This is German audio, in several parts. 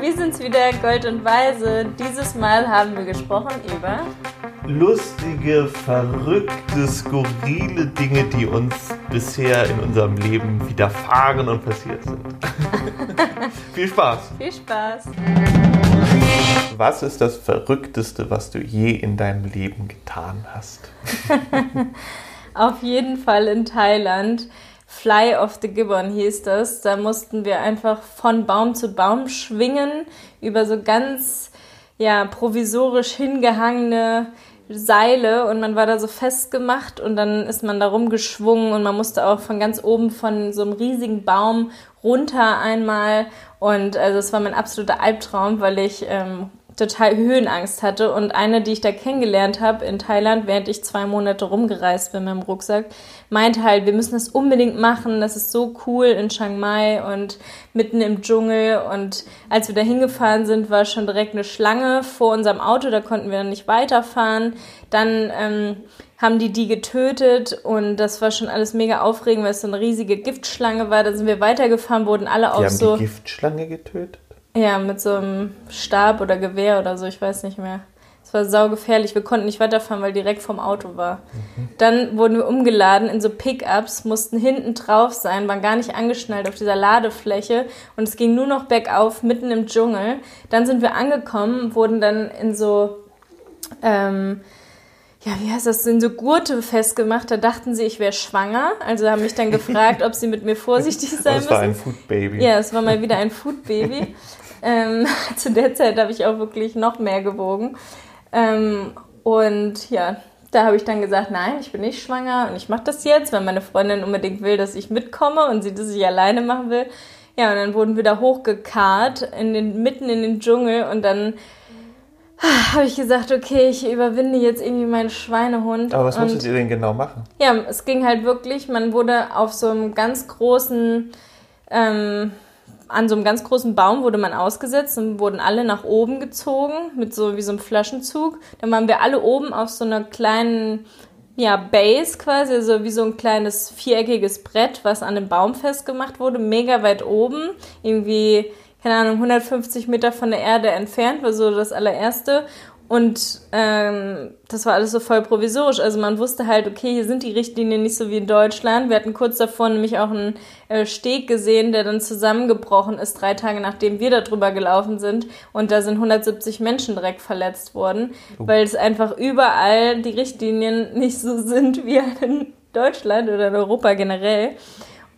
wir sind's wieder, Gold und Weise. Dieses Mal haben wir gesprochen über lustige, verrückte, skurrile Dinge, die uns bisher in unserem Leben widerfahren und passiert sind. Viel Spaß! Viel Spaß! Was ist das Verrückteste, was du je in deinem Leben getan hast? Auf jeden Fall in Thailand. Fly of the Gibbon hieß das. Da mussten wir einfach von Baum zu Baum schwingen über so ganz ja provisorisch hingehangene Seile und man war da so festgemacht und dann ist man da rumgeschwungen und man musste auch von ganz oben von so einem riesigen Baum runter einmal und also es war mein absoluter Albtraum, weil ich ähm, total Höhenangst hatte. Und eine, die ich da kennengelernt habe in Thailand, während ich zwei Monate rumgereist bin mit dem Rucksack, meinte halt, wir müssen das unbedingt machen. Das ist so cool in Chiang Mai und mitten im Dschungel. Und als wir da hingefahren sind, war schon direkt eine Schlange vor unserem Auto. Da konnten wir dann nicht weiterfahren. Dann ähm, haben die die getötet und das war schon alles mega aufregend, weil es so eine riesige Giftschlange war. Da sind wir weitergefahren, wurden alle die auf haben so. Die Giftschlange getötet? Ja, mit so einem Stab oder Gewehr oder so, ich weiß nicht mehr. Es war saugefährlich. Wir konnten nicht weiterfahren, weil direkt vom Auto war. Mhm. Dann wurden wir umgeladen in so Pickups, mussten hinten drauf sein, waren gar nicht angeschnallt auf dieser Ladefläche und es ging nur noch bergauf, mitten im Dschungel. Dann sind wir angekommen, wurden dann in so, ähm, ja, wie heißt das, in so Gurte festgemacht. Da dachten sie, ich wäre schwanger. Also haben mich dann gefragt, ob sie mit mir vorsichtig sein müssen. Das war ein Food Baby. Ja, es war mal wieder ein Food Baby. Ähm, zu der Zeit habe ich auch wirklich noch mehr gewogen. Ähm, und ja, da habe ich dann gesagt, nein, ich bin nicht schwanger und ich mache das jetzt, weil meine Freundin unbedingt will, dass ich mitkomme und sie das nicht alleine machen will. Ja, und dann wurden wir da hochgekarrt, in den, mitten in den Dschungel und dann habe ich gesagt, okay, ich überwinde jetzt irgendwie meinen Schweinehund. Aber was musstet ihr denn genau machen? Ja, es ging halt wirklich, man wurde auf so einem ganz großen, ähm, an so einem ganz großen Baum wurde man ausgesetzt und wurden alle nach oben gezogen mit so wie so einem Flaschenzug. Dann waren wir alle oben auf so einer kleinen ja, Base quasi, also wie so ein kleines viereckiges Brett, was an dem Baum festgemacht wurde, mega weit oben, irgendwie keine Ahnung, 150 Meter von der Erde entfernt, war so das allererste. Und ähm, das war alles so voll provisorisch. Also man wusste halt, okay, hier sind die Richtlinien nicht so wie in Deutschland. Wir hatten kurz davor nämlich auch einen äh, Steg gesehen, der dann zusammengebrochen ist, drei Tage nachdem wir da drüber gelaufen sind. Und da sind 170 Menschen direkt verletzt worden, oh. weil es einfach überall die Richtlinien nicht so sind wie in Deutschland oder in Europa generell.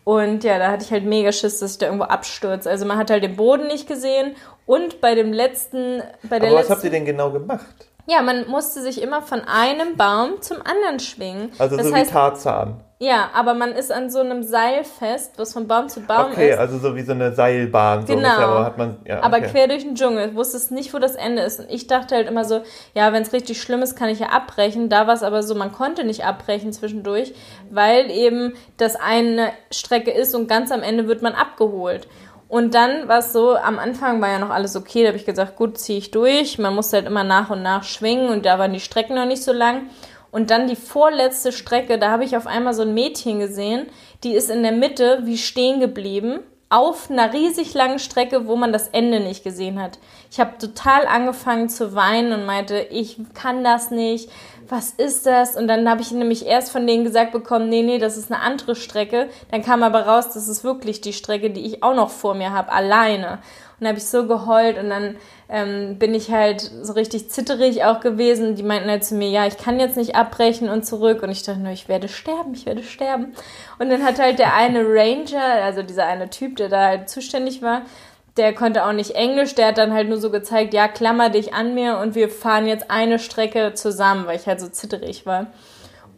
Und ja, da hatte ich halt mega Schiss, dass ich da irgendwo abstürze. Also man hat halt den Boden nicht gesehen und bei dem letzten, bei der Aber was habt ihr denn genau gemacht? Ja, man musste sich immer von einem Baum zum anderen schwingen. Also das so heißt, wie Tarzan. Ja, aber man ist an so einem Seil fest, was von Baum zu Baum okay, ist. Okay, also so wie so eine Seilbahn. So genau. aber hat man, ja, aber quer durch den Dschungel. Ich wusste nicht, wo das Ende ist. Und ich dachte halt immer so, ja, wenn es richtig schlimm ist, kann ich ja abbrechen. Da war es aber so, man konnte nicht abbrechen zwischendurch, weil eben das eine Strecke ist und ganz am Ende wird man abgeholt. Und dann war es so, am Anfang war ja noch alles okay, da habe ich gesagt, gut, ziehe ich durch. Man musste halt immer nach und nach schwingen und da waren die Strecken noch nicht so lang. Und dann die vorletzte Strecke, da habe ich auf einmal so ein Mädchen gesehen, die ist in der Mitte wie stehen geblieben, auf einer riesig langen Strecke, wo man das Ende nicht gesehen hat. Ich habe total angefangen zu weinen und meinte, ich kann das nicht, was ist das? Und dann habe ich nämlich erst von denen gesagt bekommen, nee, nee, das ist eine andere Strecke. Dann kam aber raus, das ist wirklich die Strecke, die ich auch noch vor mir habe, alleine. Und dann habe ich so geheult und dann ähm, bin ich halt so richtig zitterig auch gewesen. Die meinten halt zu mir, ja, ich kann jetzt nicht abbrechen und zurück. Und ich dachte nur, ich werde sterben, ich werde sterben. Und dann hat halt der eine Ranger, also dieser eine Typ, der da halt zuständig war, der konnte auch nicht Englisch, der hat dann halt nur so gezeigt, ja, klammer dich an mir und wir fahren jetzt eine Strecke zusammen, weil ich halt so zitterig war.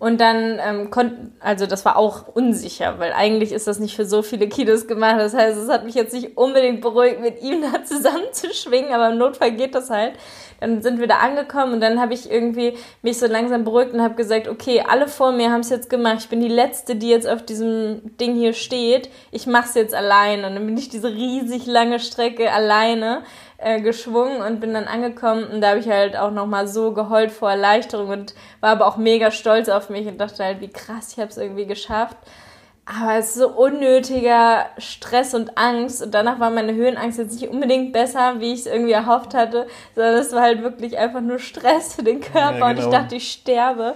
Und dann ähm, konnten, also das war auch unsicher, weil eigentlich ist das nicht für so viele Kilos gemacht. Das heißt, es hat mich jetzt nicht unbedingt beruhigt, mit ihm da zusammenzuschwingen, aber im Notfall geht das halt. Dann sind wir da angekommen und dann habe ich irgendwie mich so langsam beruhigt und habe gesagt, okay, alle vor mir haben es jetzt gemacht. Ich bin die Letzte, die jetzt auf diesem Ding hier steht. Ich mache es jetzt allein. Und dann bin ich diese riesig lange Strecke alleine äh, geschwungen und bin dann angekommen und da habe ich halt auch nochmal so geheult vor Erleichterung und war aber auch mega stolz auf mich und dachte halt, wie krass, ich habe es irgendwie geschafft. Aber es ist so unnötiger Stress und Angst. Und danach war meine Höhenangst jetzt nicht unbedingt besser, wie ich es irgendwie erhofft hatte, sondern es war halt wirklich einfach nur Stress für den Körper. Ja, genau. Und ich genau. dachte, ich sterbe.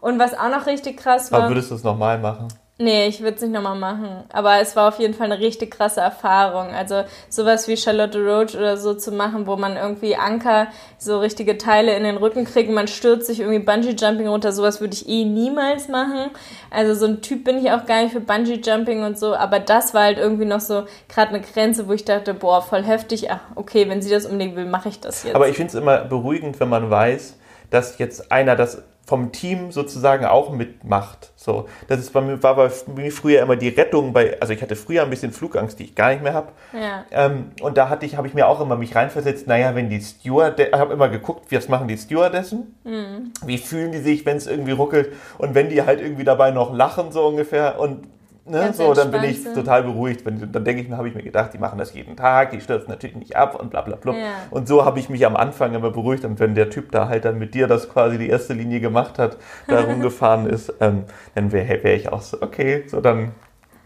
Und was auch noch richtig krass war. Aber würdest du es nochmal machen? Nee, ich würde es nicht nochmal machen. Aber es war auf jeden Fall eine richtig krasse Erfahrung. Also sowas wie Charlotte Roach oder so zu machen, wo man irgendwie Anker, so richtige Teile in den Rücken kriegt, man stürzt sich irgendwie Bungee-Jumping runter, sowas würde ich eh niemals machen. Also so ein Typ bin ich auch gar nicht für Bungee-Jumping und so. Aber das war halt irgendwie noch so gerade eine Grenze, wo ich dachte, boah, voll heftig. Ach, okay, wenn sie das unbedingt will, mache ich das jetzt. Aber ich finde es immer beruhigend, wenn man weiß, dass jetzt einer das vom Team sozusagen auch mitmacht. So, das ist bei mir, war bei mir früher immer die Rettung bei, also ich hatte früher ein bisschen Flugangst, die ich gar nicht mehr habe. Ja. Ähm, und da hatte ich, habe ich mir auch immer mich reinversetzt, naja, wenn die Steward, ich habe immer geguckt, was machen die Stewardessen? Mhm. Wie fühlen die sich, wenn es irgendwie ruckelt? Und wenn die halt irgendwie dabei noch lachen, so ungefähr, und Ne? So, dann bin ich total beruhigt. Wenn, dann denke ich mir, habe ich mir gedacht, die machen das jeden Tag, die stürzen natürlich nicht ab und bla bla bla. Ja. Und so habe ich mich am Anfang immer beruhigt. Und wenn der Typ da halt dann mit dir das quasi die erste Linie gemacht hat, da rumgefahren ist, ähm, dann wäre wär ich auch so, okay, so dann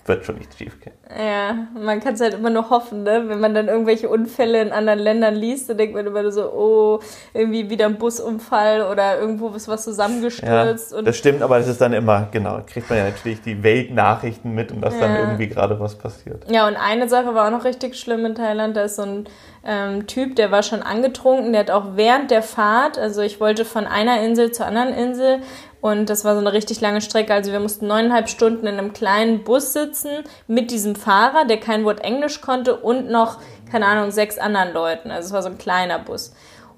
wird schon nicht schief gehen. Ja, man kann es halt immer nur hoffen, ne? Wenn man dann irgendwelche Unfälle in anderen Ländern liest, dann denkt man immer so, oh, irgendwie wieder ein Busunfall oder irgendwo ist was zusammengestürzt. Ja, das stimmt, aber das ist dann immer, genau, kriegt man ja natürlich die Weltnachrichten mit und dass ja. dann irgendwie gerade was passiert. Ja, und eine Sache war auch noch richtig schlimm in Thailand, da ist so ein ähm, Typ, der war schon angetrunken, der hat auch während der Fahrt, also ich wollte von einer Insel zur anderen Insel und das war so eine richtig lange Strecke. Also wir mussten neuneinhalb Stunden in einem kleinen Bus sitzen mit diesem Fahrer, der kein Wort Englisch konnte und noch, keine Ahnung, sechs anderen Leuten. Also es war so ein kleiner Bus.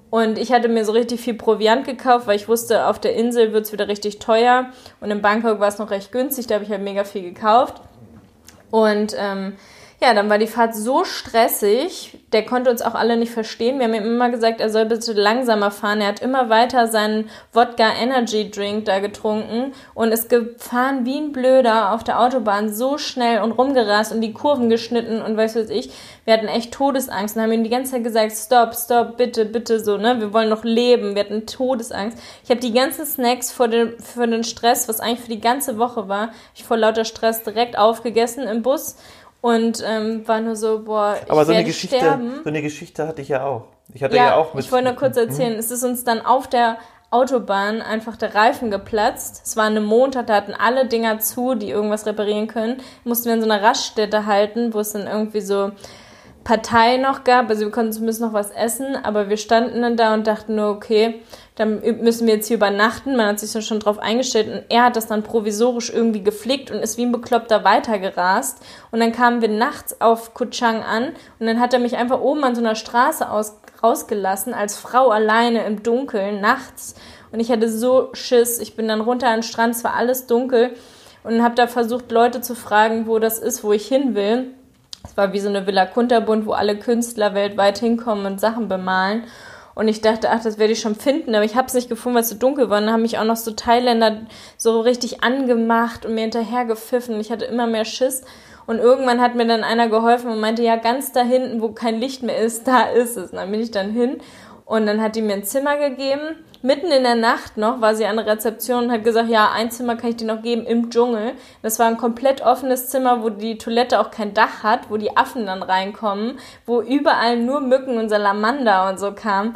Und ich hatte mir so richtig viel Proviant gekauft, weil ich wusste, auf der Insel wird es wieder richtig teuer. Und in Bangkok war es noch recht günstig, da habe ich halt mega viel gekauft. Und ähm, ja, dann war die Fahrt so stressig, der konnte uns auch alle nicht verstehen. Wir haben ihm immer gesagt, er soll bitte langsamer fahren. Er hat immer weiter seinen Wodka Energy Drink da getrunken und ist gefahren wie ein Blöder auf der Autobahn so schnell und rumgerast und die Kurven geschnitten und weiß was ich. Wir hatten echt Todesangst und haben ihm die ganze Zeit gesagt, stopp, stopp, bitte, bitte so, ne? Wir wollen noch leben. Wir hatten Todesangst. Ich habe die ganzen Snacks vor den, für den Stress, was eigentlich für die ganze Woche war, ich vor lauter Stress direkt aufgegessen im Bus und ähm, war nur so, boah, ich Aber so eine Geschichte, sterben. so eine Geschichte hatte ich ja auch. Ich hatte ja, ja auch mit. Ich wollte nur kurz erzählen, mhm. es ist uns dann auf der Autobahn einfach der Reifen geplatzt. Es war eine Montag, da hatten alle Dinger zu, die irgendwas reparieren können. Mussten wir in so einer Raststätte halten, wo es dann irgendwie so Partei noch gab. Also wir konnten zumindest noch was essen, aber wir standen dann da und dachten nur, okay, dann müssen wir jetzt hier übernachten. Man hat sich dann schon drauf eingestellt und er hat das dann provisorisch irgendwie geflickt und ist wie ein Bekloppter weitergerast. Und dann kamen wir nachts auf Kuchang an und dann hat er mich einfach oben an so einer Straße aus, rausgelassen, als Frau alleine im Dunkeln, nachts. Und ich hatte so Schiss. Ich bin dann runter an den Strand, es war alles dunkel und habe da versucht, Leute zu fragen, wo das ist, wo ich hin will. Es war wie so eine Villa Kunterbund, wo alle Künstler weltweit hinkommen und Sachen bemalen. Und ich dachte, ach, das werde ich schon finden, aber ich habe es nicht gefunden, weil es so dunkel war. Und dann haben mich auch noch so Thailänder so richtig angemacht und mir hinterher gepfiffen. Ich hatte immer mehr Schiss. Und irgendwann hat mir dann einer geholfen und meinte, ja, ganz da hinten, wo kein Licht mehr ist, da ist es. Und dann bin ich dann hin und dann hat die mir ein Zimmer gegeben. Mitten in der Nacht noch war sie an der Rezeption und hat gesagt, ja, ein Zimmer kann ich dir noch geben im Dschungel. Das war ein komplett offenes Zimmer, wo die Toilette auch kein Dach hat, wo die Affen dann reinkommen, wo überall nur Mücken und Salamander und so kamen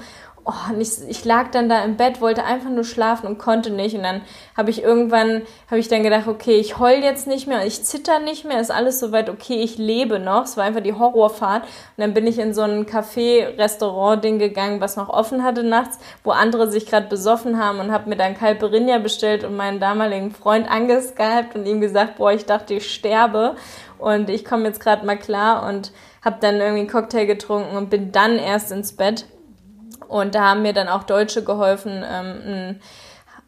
oh, und ich, ich lag dann da im Bett, wollte einfach nur schlafen und konnte nicht. Und dann habe ich irgendwann, habe ich dann gedacht, okay, ich heul jetzt nicht mehr, ich zitter nicht mehr, ist alles soweit okay, ich lebe noch. Es war einfach die Horrorfahrt. Und dann bin ich in so ein Café-Restaurant-Ding gegangen, was noch offen hatte nachts, wo andere sich gerade besoffen haben und habe mir dann Calperinia bestellt und meinen damaligen Freund angeskypt und ihm gesagt, boah, ich dachte, ich sterbe. Und ich komme jetzt gerade mal klar und habe dann irgendwie einen Cocktail getrunken und bin dann erst ins Bett. Und da haben mir dann auch Deutsche geholfen, ähm, ein,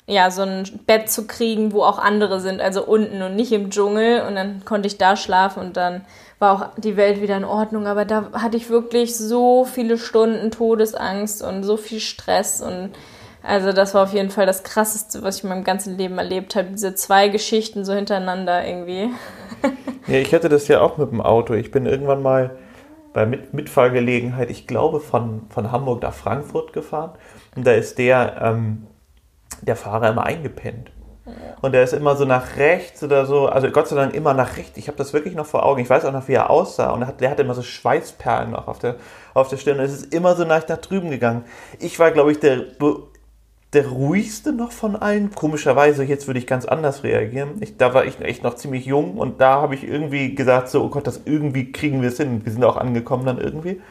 ja, so ein Bett zu kriegen, wo auch andere sind, also unten und nicht im Dschungel. Und dann konnte ich da schlafen und dann war auch die Welt wieder in Ordnung. Aber da hatte ich wirklich so viele Stunden Todesangst und so viel Stress und also das war auf jeden Fall das Krasseste, was ich in meinem ganzen Leben erlebt habe. Diese zwei Geschichten so hintereinander irgendwie. Ja, ich hatte das ja auch mit dem Auto. Ich bin irgendwann mal bei Mit Mitfahrgelegenheit, ich glaube, von, von Hamburg nach Frankfurt gefahren. Und da ist der, ähm, der Fahrer immer eingepennt. Und der ist immer so nach rechts oder so, also Gott sei Dank immer nach rechts. Ich habe das wirklich noch vor Augen. Ich weiß auch noch, wie er aussah. Und er hat, der hatte immer so Schweißperlen noch auf der, auf der Stirn. Und es ist immer so nach, nach drüben gegangen. Ich war, glaube ich, der, der ruhigste noch von allen. Komischerweise, jetzt würde ich ganz anders reagieren. Ich, da war ich echt noch ziemlich jung und da habe ich irgendwie gesagt, so, oh Gott, das irgendwie kriegen wir es hin. Wir sind auch angekommen dann irgendwie.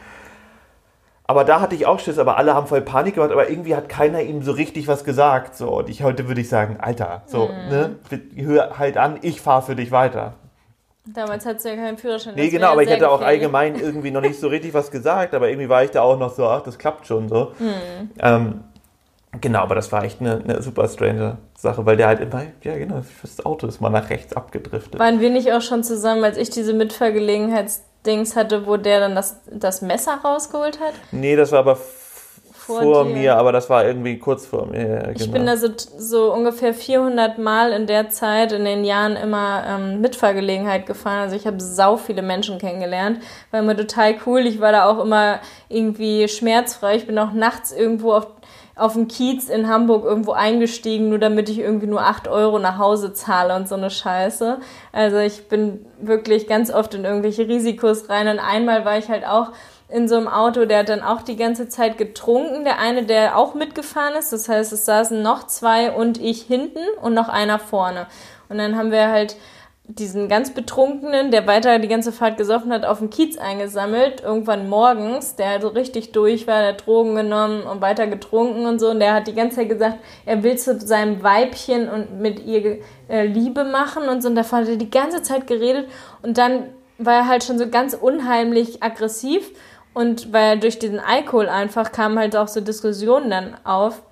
Aber da hatte ich auch Schiss, aber alle haben voll Panik gemacht, aber irgendwie hat keiner ihm so richtig was gesagt. So, und ich heute würde ich sagen, Alter, so, mhm. ne, hör halt an, ich fahre für dich weiter. Damals hattest du ja keinen Führerschein. Nee, genau, aber ich hätte auch allgemein irgendwie noch nicht so richtig was gesagt, aber irgendwie war ich da auch noch so, ach, das klappt schon so. Mhm. Ähm, genau, aber das war echt eine, eine super strange Sache, weil der halt immer, ja genau, das Auto ist mal nach rechts abgedriftet. Waren wir nicht auch schon zusammen, als ich diese Mitfahrgelegenheits Dings hatte, wo der dann das, das Messer rausgeholt hat? Nee, das war aber vor, vor mir, aber das war irgendwie kurz vor mir. Ja, genau. Ich bin da so, so ungefähr 400 Mal in der Zeit, in den Jahren immer ähm, Mitfahrgelegenheit gefahren. Also ich habe sau viele Menschen kennengelernt. War immer total cool. Ich war da auch immer irgendwie schmerzfrei. Ich bin auch nachts irgendwo auf auf dem Kiez in Hamburg irgendwo eingestiegen, nur damit ich irgendwie nur 8 Euro nach Hause zahle und so eine Scheiße. Also ich bin wirklich ganz oft in irgendwelche Risikos rein und einmal war ich halt auch in so einem Auto, der hat dann auch die ganze Zeit getrunken, der eine, der auch mitgefahren ist. Das heißt, es saßen noch zwei und ich hinten und noch einer vorne. Und dann haben wir halt diesen ganz Betrunkenen, der weiter die ganze Fahrt gesoffen hat, auf dem Kiez eingesammelt, irgendwann morgens, der halt so richtig durch war, der Drogen genommen und weiter getrunken und so, und der hat die ganze Zeit gesagt, er will zu seinem Weibchen und mit ihr äh, Liebe machen und so, und davon hat er die ganze Zeit geredet, und dann war er halt schon so ganz unheimlich aggressiv, und weil durch diesen Alkohol einfach kamen halt auch so Diskussionen dann auf,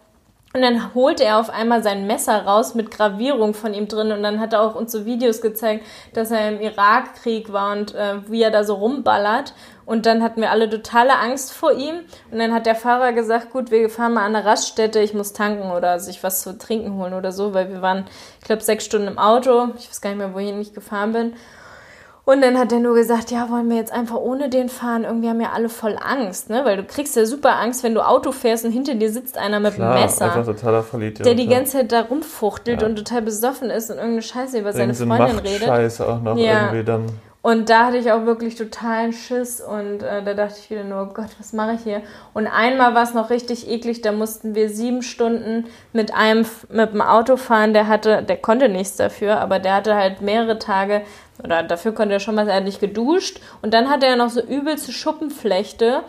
und dann holte er auf einmal sein Messer raus mit Gravierung von ihm drin und dann hat er auch uns so Videos gezeigt, dass er im Irakkrieg war und äh, wie er da so rumballert. Und dann hatten wir alle totale Angst vor ihm. Und dann hat der Fahrer gesagt, gut, wir fahren mal an eine Raststätte, ich muss tanken oder sich was zu trinken holen oder so, weil wir waren, ich glaube, sechs Stunden im Auto. Ich weiß gar nicht mehr, wohin ich gefahren bin. Und dann hat er nur gesagt, ja, wollen wir jetzt einfach ohne den fahren? Irgendwie haben ja alle voll Angst, ne? Weil du kriegst ja super Angst, wenn du Auto fährst und hinter dir sitzt einer mit Klar, einem Messer. Einfach totaler Vollidiot, der die ganze Zeit da rumfuchtelt ja. und total besoffen ist und irgendeine Scheiße über seine Freundin redet. Scheiße auch noch ja. irgendwie dann. Und da hatte ich auch wirklich totalen Schiss und äh, da dachte ich wieder nur, oh Gott, was mache ich hier? Und einmal war es noch richtig eklig, da mussten wir sieben Stunden mit einem mit dem Auto fahren, der hatte, der konnte nichts dafür, aber der hatte halt mehrere Tage oder dafür konnte er schon mal, er geduscht. Und dann hatte er noch so übelste Schuppenflechte.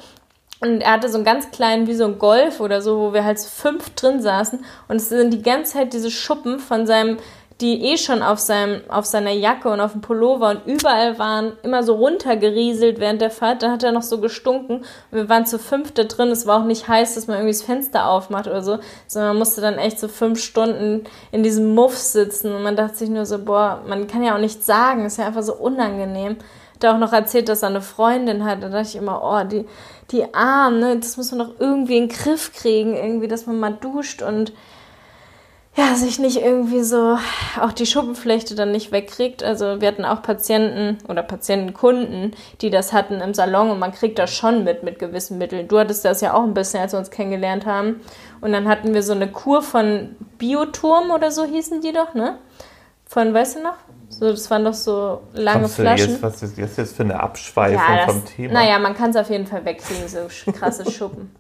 Und er hatte so einen ganz kleinen, wie so ein Golf oder so, wo wir halt fünf drin saßen. Und es sind die ganze Zeit diese Schuppen von seinem die eh schon auf, seinem, auf seiner Jacke und auf dem Pullover und überall waren, immer so runtergerieselt während der Fahrt. Dann hat er noch so gestunken. Und wir waren zu fünfte drin. Es war auch nicht heiß, dass man irgendwie das Fenster aufmacht oder so, sondern man musste dann echt so fünf Stunden in diesem Muff sitzen. Und man dachte sich nur so, boah, man kann ja auch nichts sagen. Ist ja einfach so unangenehm. Hat er auch noch erzählt, dass er eine Freundin hat. Da dachte ich immer, oh, die, die Arm, ne, das muss man doch irgendwie in den Griff kriegen, irgendwie, dass man mal duscht und ja, sich nicht irgendwie so auch die Schuppenflechte dann nicht wegkriegt. Also wir hatten auch Patienten oder Patientenkunden, die das hatten im Salon und man kriegt das schon mit mit gewissen Mitteln. Du hattest das ja auch ein bisschen, als wir uns kennengelernt haben. Und dann hatten wir so eine Kur von Bioturm oder so hießen die doch, ne? Von, weißt du noch? So, das waren doch so lange Kommst Flaschen. Jetzt, was ist jetzt für eine Abschweifung ja, das, vom Thema? Naja, man kann es auf jeden Fall wegkriegen, so krasse Schuppen.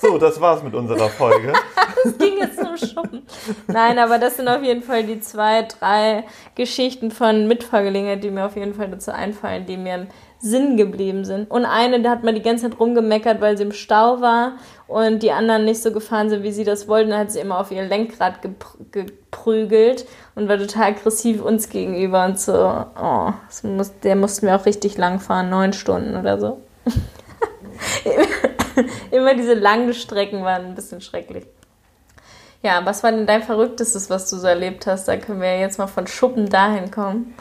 So, das war's mit unserer Folge. das ging jetzt zum Shoppen. Nein, aber das sind auf jeden Fall die zwei, drei Geschichten von Mitfahrgelegenheit, die mir auf jeden Fall dazu einfallen, die mir im Sinn geblieben sind. Und eine, da hat man die ganze Zeit rumgemeckert, weil sie im Stau war und die anderen nicht so gefahren sind, wie sie das wollten. Dann hat sie immer auf ihr Lenkrad geprügelt und war total aggressiv uns gegenüber und so, oh, muss, der mussten wir auch richtig lang fahren, neun Stunden oder so. Immer diese langen Strecken waren ein bisschen schrecklich. Ja, was war denn dein Verrücktestes, was du so erlebt hast? Da können wir jetzt mal von Schuppen dahin kommen.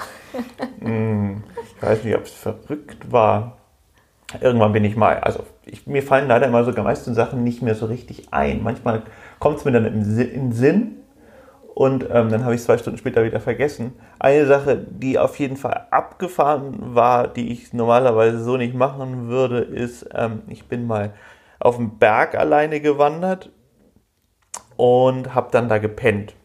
Hm, ich weiß nicht, ob es verrückt war. Irgendwann bin ich mal, also ich, mir fallen leider immer sogar meisten Sachen nicht mehr so richtig ein. Manchmal kommt es mir dann im, im Sinn und ähm, dann habe ich zwei Stunden später wieder vergessen. Eine Sache, die auf jeden Fall abgefahren war, die ich normalerweise so nicht machen würde, ist, ähm, ich bin mal auf dem Berg alleine gewandert und habe dann da gepennt.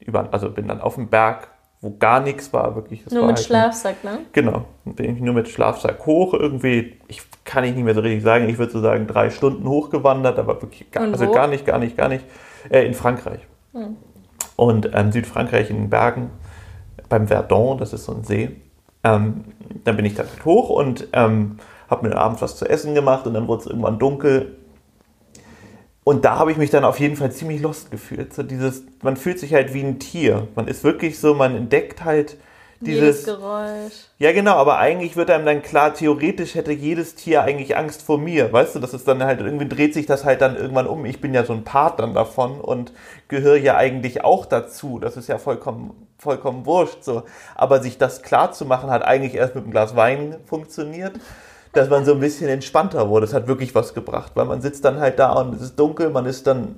über, also bin dann auf dem Berg, wo gar nichts war, wirklich. Nur war mit halt Schlafsack, ne? Genau. Bin ich nur mit Schlafsack hoch irgendwie. Ich kann ich nicht mehr so richtig sagen. Ich würde so sagen, drei Stunden hochgewandert, aber wirklich gar, also gar nicht, gar nicht, gar nicht. Äh, in Frankreich. Hm. Und ähm, Südfrankreich in den Bergen, beim Verdon, das ist so ein See. Ähm, dann bin ich da halt hoch und ähm, habe mir abends was zu essen gemacht und dann wurde es irgendwann dunkel. Und da habe ich mich dann auf jeden Fall ziemlich lost gefühlt. So dieses, man fühlt sich halt wie ein Tier. Man ist wirklich so, man entdeckt halt Jedes dieses. Geräusch. Ja, genau, aber eigentlich wird einem dann klar, theoretisch hätte jedes Tier eigentlich Angst vor mir. Weißt du, das ist dann halt, irgendwie dreht sich das halt dann irgendwann um. Ich bin ja so ein Part dann davon und gehöre ja eigentlich auch dazu. Das ist ja vollkommen, vollkommen wurscht, so. Aber sich das klar zu machen, hat eigentlich erst mit einem Glas Wein funktioniert. Dass man so ein bisschen entspannter wurde. Das hat wirklich was gebracht, weil man sitzt dann halt da und es ist dunkel, man ist dann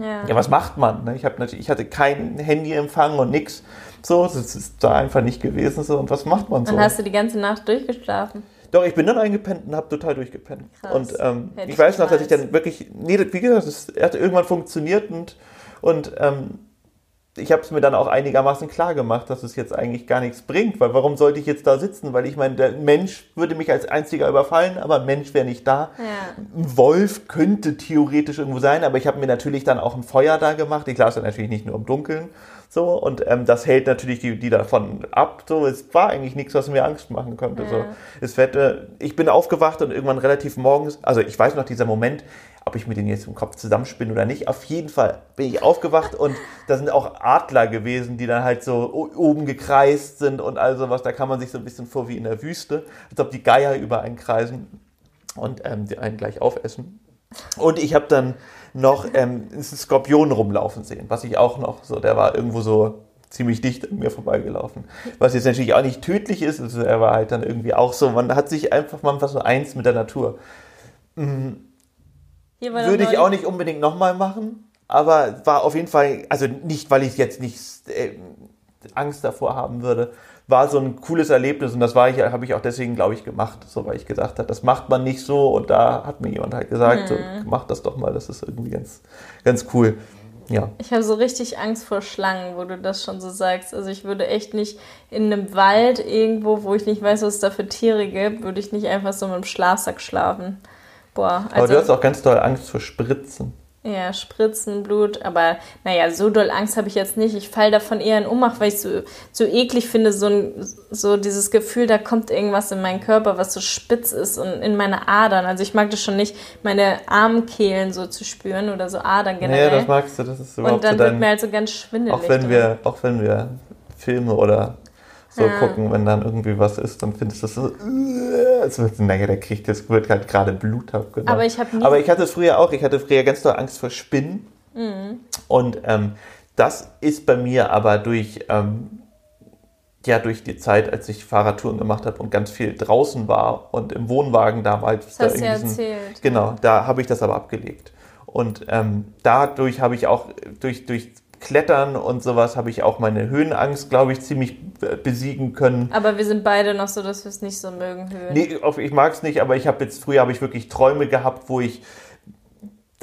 Ja. ja, was macht man? ne? Ich, hab natürlich, ich hatte kein Handyempfang und nix. So, das ist da einfach nicht gewesen. So, und was macht man so? Dann hast du die ganze Nacht durchgeschlafen. Doch, ich bin dann eingepennt und habe total durchgepennt. Krass. Und ähm, ich weiß noch, dass ich dann wirklich, nee, wie gesagt, es hat irgendwann funktioniert und, und ähm, ich habe es mir dann auch einigermaßen klar gemacht, dass es jetzt eigentlich gar nichts bringt, weil warum sollte ich jetzt da sitzen? Weil ich meine, der Mensch würde mich als einziger überfallen, aber ein Mensch wäre nicht da. Ja. Ein Wolf könnte theoretisch irgendwo sein, aber ich habe mir natürlich dann auch ein Feuer da gemacht. Ich las ja natürlich nicht nur im Dunkeln. So, und ähm, das hält natürlich die, die davon ab. So, es war eigentlich nichts, was mir Angst machen könnte. So, Ja. es wird, äh, ich bin aufgewacht und irgendwann relativ morgens, also ich weiß noch dieser Moment, ob ich mir den jetzt im Kopf zusammenspinne oder nicht. Auf jeden Fall bin ich aufgewacht und da sind auch Adler gewesen, die dann halt so oben gekreist sind und all sowas. Da kam man sich so ein bisschen vor wie in der Wüste, als ob die Geier über einen kreisen und ähm, die einen gleich aufessen. Und ich habe dann noch ähm, einen Skorpion rumlaufen sehen, was ich auch noch so, der war irgendwo so ziemlich dicht an mir vorbeigelaufen. Was jetzt natürlich auch nicht tödlich ist, also er war halt dann irgendwie auch so, man hat sich einfach mal was so eins mit der Natur. War Würde ich auch nicht unbedingt nochmal machen, aber war auf jeden Fall, also nicht, weil ich jetzt nicht äh, Angst davor haben würde, war so ein cooles Erlebnis und das war ich, habe ich auch deswegen, glaube ich, gemacht, so weil ich gesagt habe, das macht man nicht so und da hat mir jemand halt gesagt, so, mach das doch mal, das ist irgendwie ganz, ganz cool. Ja. Ich habe so richtig Angst vor Schlangen, wo du das schon so sagst. Also ich würde echt nicht in einem Wald irgendwo, wo ich nicht weiß, was es da für Tiere gibt, würde ich nicht einfach so mit dem Schlafsack schlafen. Boah, Aber also du hast auch ganz doll Angst vor Spritzen. Ja, Spritzen, Blut, aber naja, so doll Angst habe ich jetzt nicht. Ich falle davon eher in Ohnmacht, weil ich so, so eklig finde, so, ein, so dieses Gefühl, da kommt irgendwas in meinen Körper, was so spitz ist und in meine Adern. Also ich mag das schon nicht, meine Armkehlen so zu spüren oder so Adern generell. Naja, das magst du, das ist überhaupt und dann so wird dein, mir halt so ganz schwindelig. auch wenn wir, auch wenn wir Filme oder so Ja. gucken, wenn dann irgendwie was ist, dann findest du das so, äh, wird, naja, der kriegt jetzt, wird halt gerade Blut abgenommen. Aber ich habe Aber ich hatte es früher auch, ich hatte früher ganz doll Angst vor Spinnen. Mhm. Und ähm, das ist bei mir aber durch, ähm, ja, durch die Zeit, als ich Fahrradtouren gemacht habe und ganz viel draußen war und im Wohnwagen damals. Das da hast du ja erzählt. Genau, da habe ich das aber abgelegt. Und ähm, dadurch habe ich auch, durch, durch Klettern und sowas, habe ich auch meine Höhenangst, glaube ich, ziemlich besiegen können. Aber wir sind beide noch so, dass wir es nicht so mögen, Höhen. Nee, ich mag es nicht, aber ich habe jetzt, früher habe ich wirklich Träume gehabt, wo ich,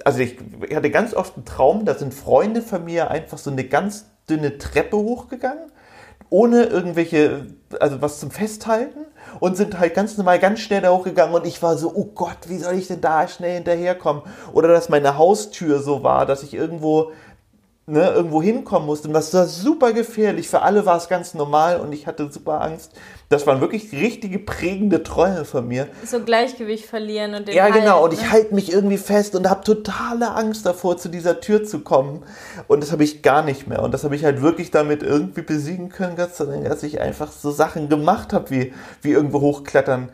also ich, ich hatte ganz oft einen Traum, da sind Freunde von mir einfach so eine ganz dünne Treppe hochgegangen, ohne irgendwelche, also was zum Festhalten und sind halt ganz normal ganz schnell da hochgegangen und ich war so, oh Gott, wie soll ich denn da schnell hinterherkommen? Oder dass meine Haustür so war, dass ich irgendwo ne, irgendwo hinkommen musste. Und das war super gefährlich. Für alle war es ganz normal und ich hatte super Angst. Das waren wirklich richtige prägende Träume von mir. So Gleichgewicht verlieren und den Ja, Halt, genau. Und ich ne? halte mich irgendwie fest und habe totale Angst davor, zu dieser Tür zu kommen. Und das habe ich gar nicht mehr. Und das habe ich halt wirklich damit irgendwie besiegen können, Gott sei Dank, dass ich einfach so Sachen gemacht habe, wie, wie irgendwo hochklettern.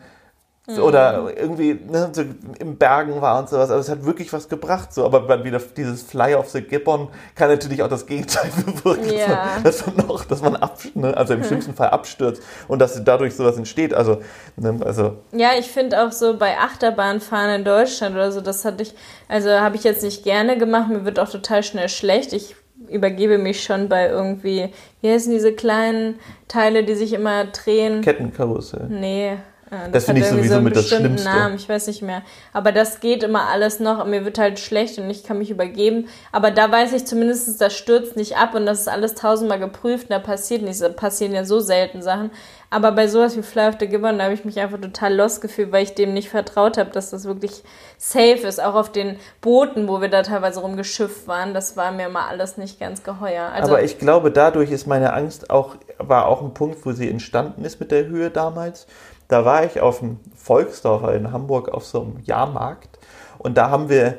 Mhm. Oder irgendwie ne, so im Bergen war und sowas. Also es hat wirklich was gebracht. So. Aber dann wieder dieses Fly of the Gibbon kann natürlich auch das Gegenteil bewirken. Ja. Dass man noch, dass man absch ne, also im schlimmsten Fall abstürzt und dass dadurch sowas entsteht. Also, ne, also Ja, ich finde auch so bei Achterbahnfahren in Deutschland oder so, das hatte ich, also habe ich jetzt nicht gerne gemacht, mir wird auch total schnell schlecht. Ich übergebe mich schon bei irgendwie, wie heißen diese kleinen Teile, die sich immer drehen? Kettenkarussell. Nee, Das hat finde ich sowieso einen mit das Schlimmste. Namen, ich weiß nicht mehr. Aber das geht immer alles noch. Mir wird halt schlecht und ich kann mich übergeben. Aber da weiß ich zumindest, das stürzt nicht ab und das ist alles tausendmal geprüft und da passiert nichts. Da passieren ja so selten Sachen. Aber bei sowas wie Fly of the Giver, da habe ich mich einfach total lost gefühlt, weil ich dem nicht vertraut habe, dass das wirklich safe ist. Auch auf den Booten, wo wir da teilweise rumgeschifft waren, das war mir mal alles nicht ganz geheuer. Also, Aber ich glaube, dadurch ist meine Angst auch, war auch ein Punkt, wo sie entstanden ist mit der Höhe damals. Da war ich auf dem Volksdorfer in Hamburg auf so einem Jahrmarkt und da haben wir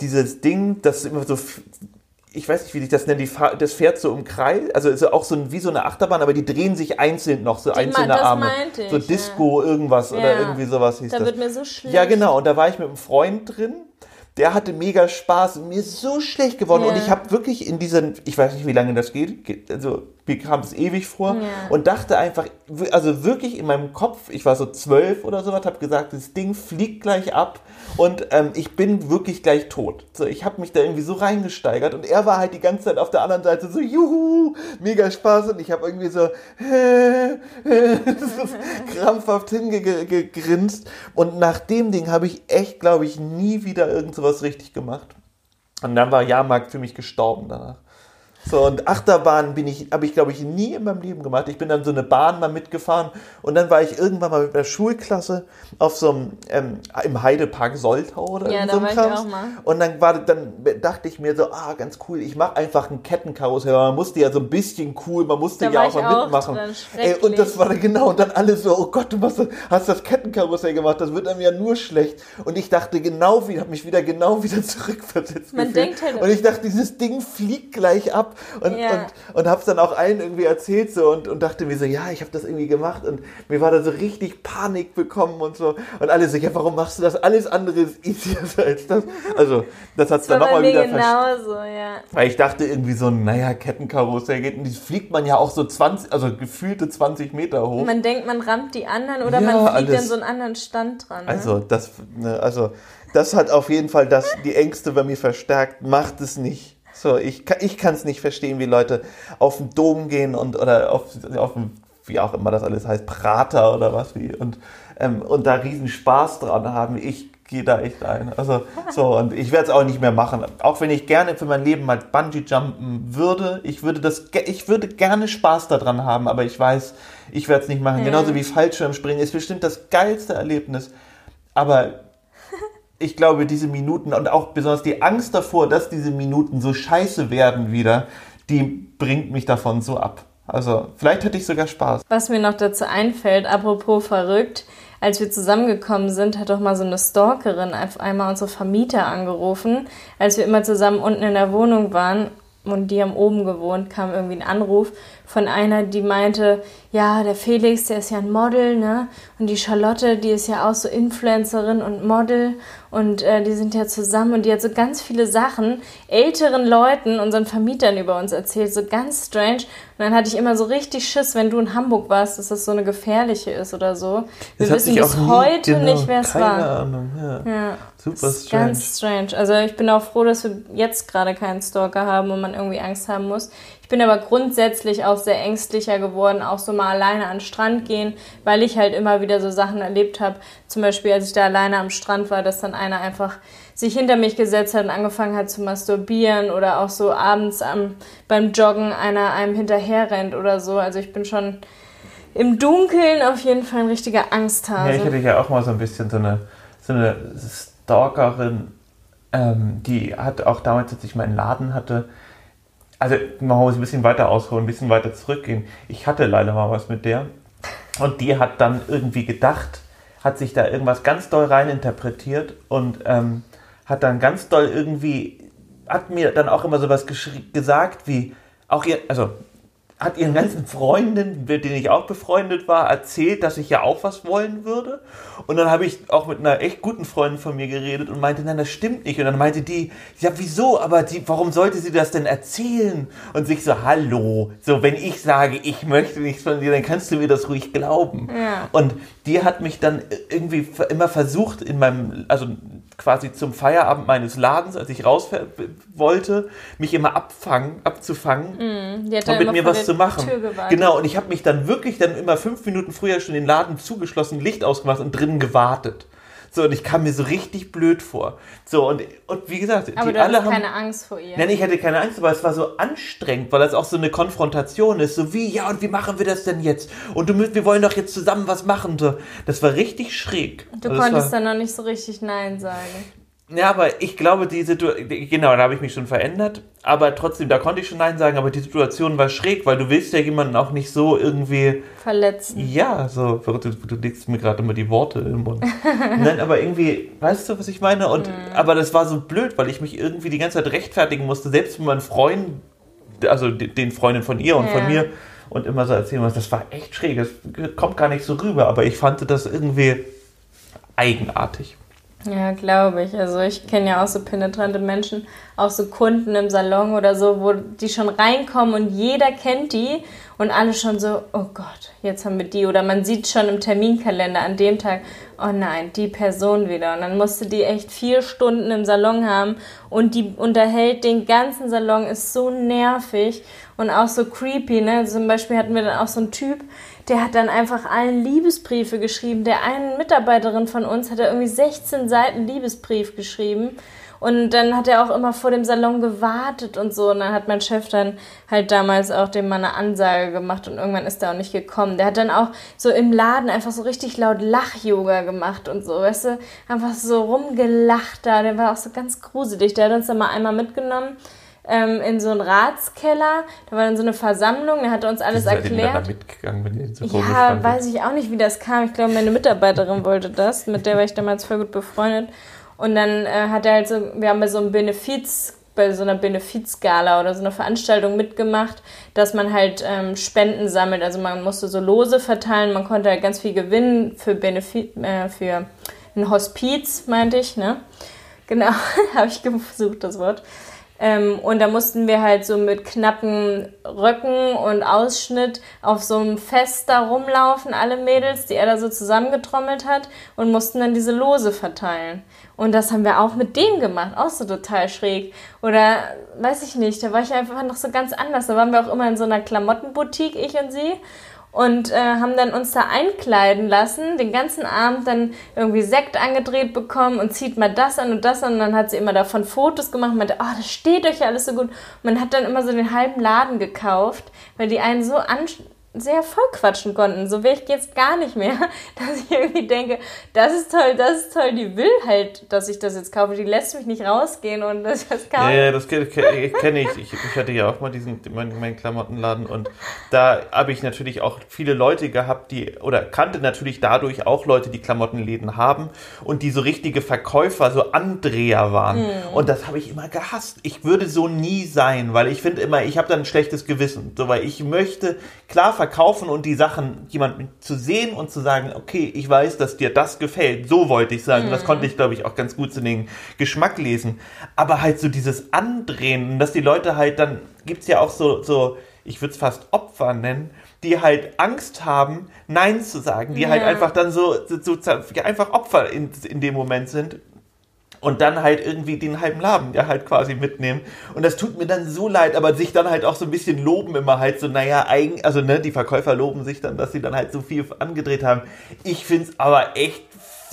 dieses Ding, das immer so, ich weiß nicht, wie ich das nenne, das fährt so im Kreis, also ist auch so ein, wie so eine Achterbahn, aber die drehen sich einzeln noch, so Die einzelne das Arme. ich, so ja. Disco, irgendwas oder Ja. irgendwie sowas hieß da das. wird mir so schlecht. Ja, genau. Und da war ich mit einem Freund drin. Der hatte mega Spaß und mir ist so schlecht geworden. Ja. Und ich habe wirklich in diesen, ich weiß nicht, wie lange das geht, geht- also mir kam es ewig vor Ja. und dachte einfach, also wirklich in meinem Kopf, ich war so zwölf oder sowas, habe gesagt, das Ding fliegt gleich ab und ähm, ich bin wirklich gleich tot. So, ich habe mich da irgendwie so reingesteigert und er war halt die ganze Zeit auf der anderen Seite so, juhu, mega Spaß und ich habe irgendwie so, so krampfhaft hingegrinst. Und nach dem Ding habe ich echt, glaube ich, nie wieder irgend sowas richtig gemacht. Und dann war Jahrmarkt für mich gestorben danach. So, und Achterbahn bin ich, habe ich, glaube ich, nie in meinem Leben gemacht. Ich bin dann so eine Bahn mal mitgefahren und dann war ich irgendwann mal mit der Schulklasse auf so einem, ähm, im Heidepark Soltau oder Ja, so einem Krams. Und dann war, dann dachte ich mir so, ah, ganz cool, ich mache einfach ein Kettenkarussell. Man musste ja so ein bisschen cool, man musste Da ja auch mal auch mitmachen. Ey, und das war dann genau, und dann alle so, oh Gott, du machst, hast das Kettenkarussell gemacht, das wird einem ja nur schlecht. Und ich dachte genau wie, habe mich wieder genau wieder zurückversetzt. Man gefühlt. denkt halt- und ich dachte, dieses Ding fliegt gleich ab. Und, Ja. und, und hab's dann auch allen irgendwie erzählt so und, und dachte mir so, ja, ich habe das irgendwie gemacht und mir war da so richtig Panik bekommen und so. Und alle so, ja, warum machst du das? Alles andere ist easier als das. Also, das hat's Das dann nochmal wieder genauso, ja. Weil ich dachte irgendwie so, naja, Kettenkarussell geht und die fliegt man ja auch so 20, also gefühlte 20 Meter hoch. Man denkt, man rammt die anderen oder Ja, man fliegt alles. an so einen anderen Stand dran. Ne? Also das, ne, also das hat auf jeden Fall das, die Ängste bei mir verstärkt. Macht es nicht. So, ich, kann- ich kann es nicht verstehen, wie Leute auf den Dom gehen und oder auf, auf den, wie auch immer das alles heißt, Prater oder was wie und, ähm, und da riesen Spaß dran haben. Ich gehe da echt ein. Also so und ich werde es auch nicht mehr machen. Auch wenn ich gerne für mein Leben mal Bungee jumpen würde, ich würde das, ich würde gerne Spaß daran haben, aber ich weiß, ich werde es nicht machen. Ja. Genauso wie Fallschirmspringen ist bestimmt das geilste Erlebnis. Aber ich glaube, diese Minuten und auch besonders die Angst davor, dass diese Minuten so scheiße werden wieder, die bringt mich davon so ab. Also, vielleicht hätte ich sogar Spaß. Was mir noch dazu einfällt, apropos verrückt, als wir zusammengekommen sind, hat doch mal so eine Stalkerin auf einmal unsere Vermieter angerufen. Als wir immer zusammen unten in der Wohnung waren und die haben oben gewohnt, kam irgendwie ein Anruf von einer, die meinte, ja, der Felix, der ist ja ein Model, ne? Und die Charlotte, die ist ja auch so Influencerin und Model und äh, die sind ja zusammen und die hat so ganz viele Sachen älteren Leuten, unseren Vermietern über uns erzählt, so ganz strange. Und dann hatte ich immer so richtig Schiss, wenn du in Hamburg warst, dass das so eine gefährliche ist oder so. Wir wissen bis heute genau, nicht, wer es keine war. Ahnung, ja. Ja. Super Das strange. Ganz strange. Also ich bin auch froh, dass wir jetzt gerade keinen Stalker haben und man irgendwie Angst haben muss. Ich bin aber grundsätzlich auch sehr ängstlicher geworden, auch so mal alleine an den Strand gehen, weil ich halt immer wieder so Sachen erlebt habe. Zum Beispiel, als ich da alleine am Strand war, dass dann einer einfach sich hinter mich gesetzt hat und angefangen hat zu masturbieren oder auch so abends am, beim Joggen einer einem hinterher rennt oder so. Also ich bin schon im Dunkeln auf jeden Fall ein richtiger Ja, Angsthase. ich hatte ja auch mal so ein bisschen so eine, so eine Stalkerin, ähm, die hat auch damals, als ich meinen Laden hatte, also man muss ein bisschen weiter ausholen, ein bisschen weiter zurückgehen. Ich hatte leider mal was mit der und die hat dann irgendwie gedacht, hat sich da irgendwas ganz doll reininterpretiert und ähm, hat dann ganz doll irgendwie, hat mir dann auch immer sowas gesagt wie, auch ihr, also hat ihren ganzen Freunden, mit denen ich auch befreundet war, erzählt, dass ich ja auch was wollen würde. Und dann habe ich auch mit einer echt guten Freundin von mir geredet und meinte, nein, das stimmt nicht. Und dann meinte die, ja, wieso? Aber die, warum sollte sie das denn erzählen? Und sich so, hallo, so, wenn ich sage, ich möchte nichts von dir, dann kannst du mir das ruhig glauben. Ja. Und die hat mich dann irgendwie immer versucht, in meinem, also quasi zum Feierabend meines Ladens, als ich raus wollte, mich immer abfangen, abzufangen Mm, und mit mir was zu machen. Genau, und ich habe mich dann wirklich dann immer fünf Minuten früher schon den Laden zugeschlossen, Licht ausgemacht und drinnen gewartet. So, und ich kam mir so richtig blöd vor. So, und, und wie gesagt, Aber die du alle haben. keine Angst vor ihr. Nein, ich hatte keine Angst, aber es war so anstrengend, weil das auch so eine Konfrontation ist. So wie, ja, und wie machen wir das denn jetzt? Und du, wir wollen doch jetzt zusammen was machen. So. Das war richtig schräg. Du Also konntest war, dann noch nicht so richtig Nein sagen. Ja, aber ich glaube, die Situation, genau, da habe ich mich schon verändert. Aber trotzdem, da konnte ich schon Nein sagen, aber die Situation war schräg, weil du willst ja jemanden auch nicht so irgendwie, Verletzen. ja, so, du, du legst mir gerade immer die Worte im Mund. Nein, aber irgendwie, weißt du, was ich meine? Und, aber das war so blöd, weil ich mich irgendwie die ganze Zeit rechtfertigen musste, selbst wenn mein Freund, also de- den Freundin von ihr und Ja. von mir, und immer so erzählen muss, das war echt schräg, das kommt gar nicht so rüber, aber ich fand das irgendwie eigenartig. Ja, glaube ich. Also ich kenne ja auch so penetrante Menschen, auch so Kunden im Salon oder so, wo die schon reinkommen und jeder kennt die und alle schon so, oh Gott, jetzt haben wir die. Oder man sieht schon im Terminkalender an dem Tag, oh nein, die Person wieder. Und dann musste die echt vier Stunden im Salon haben und die unterhält den ganzen Salon, ist so nervig und auch so creepy. Ne? Zum Beispiel hatten wir dann auch so einen Typ, der hat dann einfach allen Liebesbriefe geschrieben. Der einen Mitarbeiterin von uns hat er irgendwie 16 Seiten Liebesbrief geschrieben. Und dann hat er auch immer vor dem Salon gewartet und so. Und dann hat mein Chef dann halt damals auch dem mal eine Ansage gemacht und irgendwann ist er auch nicht gekommen. Der hat dann auch so im Laden einfach so richtig laut Lach-Yoga gemacht und so, weißt du? Einfach so rumgelacht da. Der war auch so ganz gruselig. Der hat uns dann mal einmal mitgenommen ähm, in so einen Ratskeller. Da war dann so eine Versammlung. Der hat uns alles Seid ihr denn erklärt. da mitgegangen, wenn ihr so Ja, weiß ich auch nicht, wie das kam. Ich glaube, meine Mitarbeiterin wollte das. Mit der war ich damals voll gut befreundet. Und dann äh, hat er halt so, wir haben bei so einem Benefiz, bei so einer Benefizgala oder so einer Veranstaltung mitgemacht, dass man halt ähm, Spenden sammelt. Also man musste so Lose verteilen, man konnte halt ganz viel gewinnen für Benefiz, äh, für ein Hospiz, meinte ich, ne? Genau, habe ich gesucht, das Wort. Ähm, und da mussten wir halt so mit knappen Röcken und Ausschnitt auf so einem Fest da rumlaufen, alle Mädels, die er da so zusammengetrommelt hat und mussten dann diese Lose verteilen. Und das haben wir auch mit dem gemacht, auch so total schräg. Oder weiß ich nicht, da war ich einfach noch so ganz anders. Da waren wir auch immer in so einer Klamottenboutique, ich und sie und äh, haben dann uns da einkleiden lassen, den ganzen Abend dann irgendwie Sekt angedreht bekommen und zieht mal das an und das an und dann hat sie immer davon Fotos gemacht und meinte, oh, das steht euch ja alles so gut. Und man hat dann immer so den halben Laden gekauft, weil die einen so an sehr voll quatschen konnten. So will ich jetzt gar nicht mehr, dass ich irgendwie denke, das ist toll, das ist toll, die will halt, dass ich das jetzt kaufe. Die lässt mich nicht rausgehen und ich das kaufe. Ja, ja, das kenne kenn ich. ich. Ich hatte ja auch mal diesen meinen, meinen Klamottenladen und da habe ich natürlich auch viele Leute gehabt, die oder kannte natürlich dadurch auch Leute, die Klamottenläden haben und die so richtige Verkäufer, so Andreher waren. Und das habe ich immer gehasst. Ich würde so nie sein, weil ich finde immer, ich habe dann ein schlechtes Gewissen, so weil ich möchte klar verkaufen und die Sachen jemandem zu sehen und zu sagen, okay, ich weiß, dass dir das gefällt. So wollte ich sagen. Das konnte ich, glaube ich, auch ganz gut zu den Geschmack lesen. Aber halt so dieses Andrehen, dass die Leute halt dann, gibt's ja auch so, so ich würde es fast Opfer nennen, die halt Angst haben, Nein zu sagen, die halt Ja. einfach dann so, so, so ja, einfach Opfer in, in dem Moment sind und dann halt irgendwie den halben Laden ja halt quasi mitnehmen. Und das tut mir dann so leid, aber sich dann halt auch so ein bisschen loben immer halt so, naja, eigen, also ne, die Verkäufer loben sich dann, dass sie dann halt so viel angedreht haben. Ich find's aber echt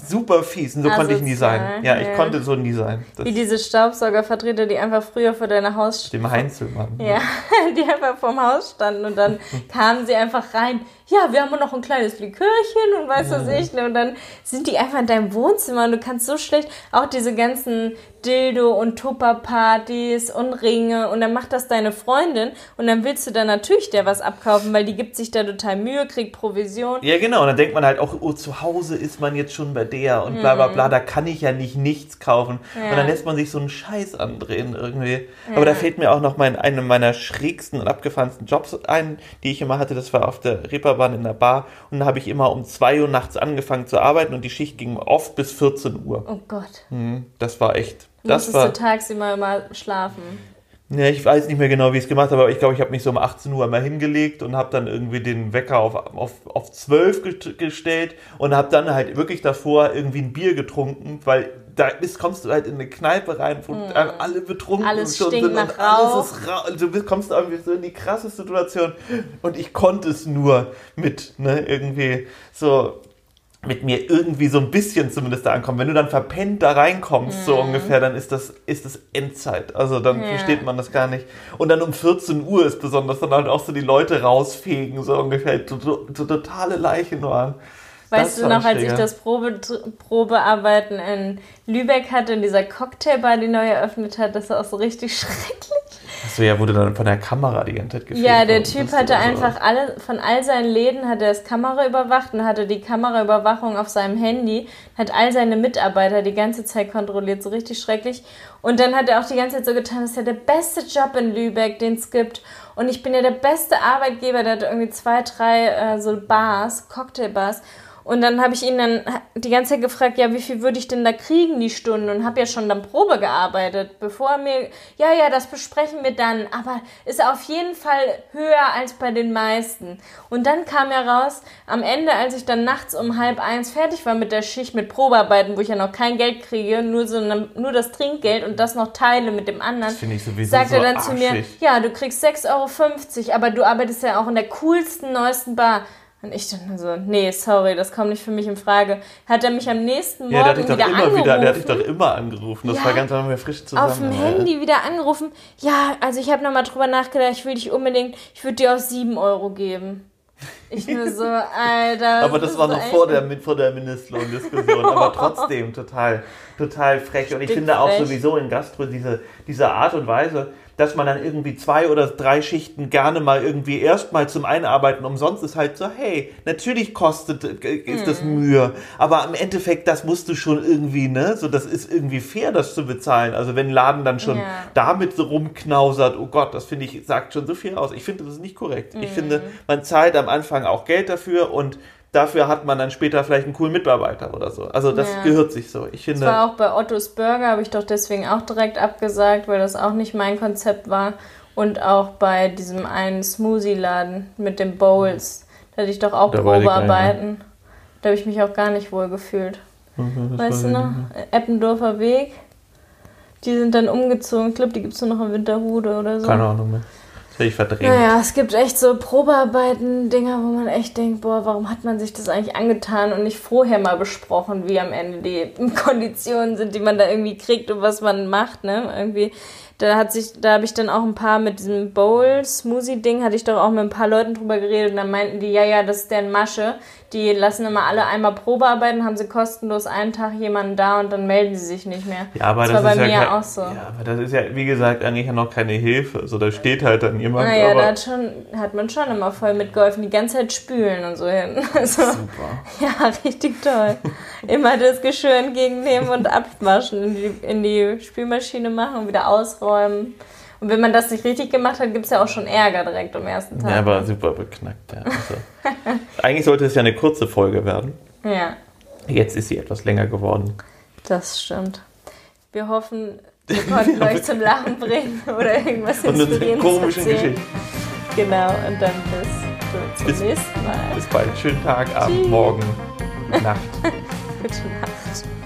super fies und so konnte ich nie sein. Asozial, Ja, ich ja. konnte so nie sein. Das Wie diese Staubsaugervertreter, die einfach früher vor deiner Haus dem Heinzelmann. Ja, die einfach vorm Haus standen und dann kamen sie einfach rein. Ja, wir haben noch ein kleines Likörchen und weiß was ich. ne, Und dann sind die einfach in deinem Wohnzimmer und du kannst so schlecht auch diese ganzen Dildo- und Tupper-Partys und Ringe und dann macht das deine Freundin und dann willst du dann natürlich der was abkaufen, weil die gibt sich da total Mühe, kriegt Provision. Ja, genau. Und dann denkt man halt auch, oh, zu Hause ist man jetzt schon bei der und bla bla bla, da kann ich ja nicht nichts kaufen. Ja. Und dann lässt man sich so einen Scheiß andrehen irgendwie. Aber da fällt mir auch noch mein, eine meiner schrägsten und abgefahrensten Jobs ein, die ich immer hatte. Das war auf der Reeperbahn in der Bar. Und da habe ich immer um 2 Uhr nachts angefangen zu arbeiten und die Schicht ging oft bis 14 Uhr. Oh Gott. Mhm, Das war echt. Du Das musstest war. du tagsüber immer schlafen. Ja, ich weiß nicht mehr genau, wie ich es gemacht habe, aber ich glaube, ich habe mich so um 18 Uhr mal hingelegt und habe dann irgendwie den Wecker auf, auf, auf 12 ge- gestellt und habe dann halt wirklich davor irgendwie ein Bier getrunken, weil da bist, kommst du halt in eine Kneipe rein, wo alle betrunken Mm. Alles schon sind nach und alles ist rau. Du bist- kommst irgendwie so in die krasse Situation und ich konnte es nur mit, ne, irgendwie so mit mir irgendwie so ein bisschen zumindest da ankommen. Wenn du dann verpennt da reinkommst, so ungefähr, dann ist das, ist das Endzeit. Also dann Mhm. Ja. versteht man das gar nicht. Und dann um 14 Uhr ist besonders dann halt auch so die Leute rausfegen, so ungefähr, so, so, totale Leichen waren. Weißt Das du noch, als ich das Probe, Probearbeiten in Lübeck hatte, in dieser Cocktailbar, die neu eröffnet hat, das war auch so richtig schrecklich. Achso, ja, wurde dann von der Kamera die ganze Zeit gefilmt. Ja, der Typ hatte so- einfach alle, von all seinen Läden hat er das Kamera überwacht und hatte die Kameraüberwachung auf seinem Handy, hat all seine Mitarbeiter die ganze Zeit kontrolliert, so richtig schrecklich. Und dann hat er auch die ganze Zeit so getan, das ist ja der beste Job in Lübeck, den es gibt. Und ich bin ja der beste Arbeitgeber, der hat irgendwie zwei, drei äh, so Bars, Cocktailbars. Und dann habe ich ihn dann die ganze Zeit gefragt, ja, wie viel würde ich denn da kriegen die Stunde? Und habe ja schon dann Probe gearbeitet, bevor er mir, ja, ja, das besprechen wir dann. Aber ist auf jeden Fall höher als bei den meisten. Und dann kam ja raus, am Ende, als ich dann nachts um halb eins fertig war mit der Schicht, mit Probearbeiten, wo ich ja noch kein Geld kriege, nur, so eine, nur das Trinkgeld und das noch teile mit dem anderen, Das finde ich sowieso sagt so er dann zu mir, arschig. ja, du kriegst 6,50 Euro, aber du arbeitest ja auch in der coolsten, neuesten Bar. Und ich dachte so, nee, sorry, das kommt nicht für mich in Frage. Hat er mich am nächsten Morgen Ja, der hat dich doch wieder immer angerufen. wieder, der hat dich doch immer angerufen. Das Ja. war ganz lange frisch zusammen. auf dem ja. Handy wieder angerufen. Ja, also ich habe nochmal drüber nachgedacht, ich will dich unbedingt, ich würde dir auch 7 Euro geben. Ich nur so, Alter. Aber das war noch vor der, vor der Mindestlohndiskussion. aber trotzdem total, total frech. Und ich finde auch sowieso in Gastro diese, diese Art und Weise, dass man dann irgendwie zwei oder drei Schichten gerne mal irgendwie erstmal zum Einarbeiten umsonst ist halt so, hey, natürlich kostet, äh, ist das Hm. Mühe, aber im Endeffekt, das musst du schon irgendwie, ne, so, das ist irgendwie fair, das zu bezahlen. Also wenn ein Laden dann schon Ja. damit so rumknausert, oh Gott, das finde ich, sagt schon so viel aus. Ich finde, das ist nicht korrekt. Mhm. Ich finde, man zahlt am Anfang auch Geld dafür und dafür hat man dann später vielleicht einen coolen Mitarbeiter oder so. Also das Ja. gehört sich so. Ich Das finde, war auch bei Ottos Burger, habe ich doch deswegen auch direkt abgesagt, weil das auch nicht mein Konzept war. Und auch bei diesem einen Smoothie-Laden mit den Bowls. Da hatte ich doch auch Da Probearbeiten. Da habe ich mich auch gar nicht wohl gefühlt. Mhm, das Weißt du noch? Eppendorfer Weg. Die sind dann umgezogen. Ich glaube, die gibt es nur noch in Winterhude oder so. Keine Ahnung mehr. Ich verdrehen. Naja, es gibt echt so Probearbeiten-Dinger, wo man echt denkt, boah, warum hat man sich das eigentlich angetan und nicht vorher mal besprochen, wie am Ende die Konditionen sind, die man da irgendwie kriegt und was man macht, ne? Irgendwie, da hat sich, da habe ich dann auch ein paar mit diesem Bowl-Smoothie-Ding, hatte ich doch auch mit ein paar Leuten drüber geredet und dann meinten die, ja, ja, das ist deren Masche. Die lassen immer alle einmal Probearbeiten, haben sie kostenlos einen Tag jemanden da und dann melden sie sich nicht mehr. Ja, aber das, das, war ist bei ja mir kein, auch so. Ja, aber das ist ja, wie gesagt, eigentlich ja noch keine Hilfe. So, da steht halt dann jemand. Naja, aber da hat, schon, hat man schon immer voll mitgeholfen, die ganze Zeit spülen und so hin. Also, super. ja, richtig toll. Immer das Geschirr entgegennehmen und abwaschen, in die, in die Spülmaschine machen und wieder ausräumen. Und wenn man das nicht richtig gemacht hat, gibt es ja auch schon Ärger direkt am ersten Tag. Ja, aber super beknackt. Ja. Also, eigentlich sollte es ja eine kurze Folge werden. ja, Jetzt ist sie etwas länger geworden. das stimmt. Wir hoffen, wir konnten euch zum Lachen bringen oder irgendwas Und eine Inspirierendes komische erzählen. Geschichte. Genau, und dann bis, zum Bis- nächsten Mal. Bis bald. Schönen Tag, Abend, Tschüss. Morgen, Nacht. Gute Nacht.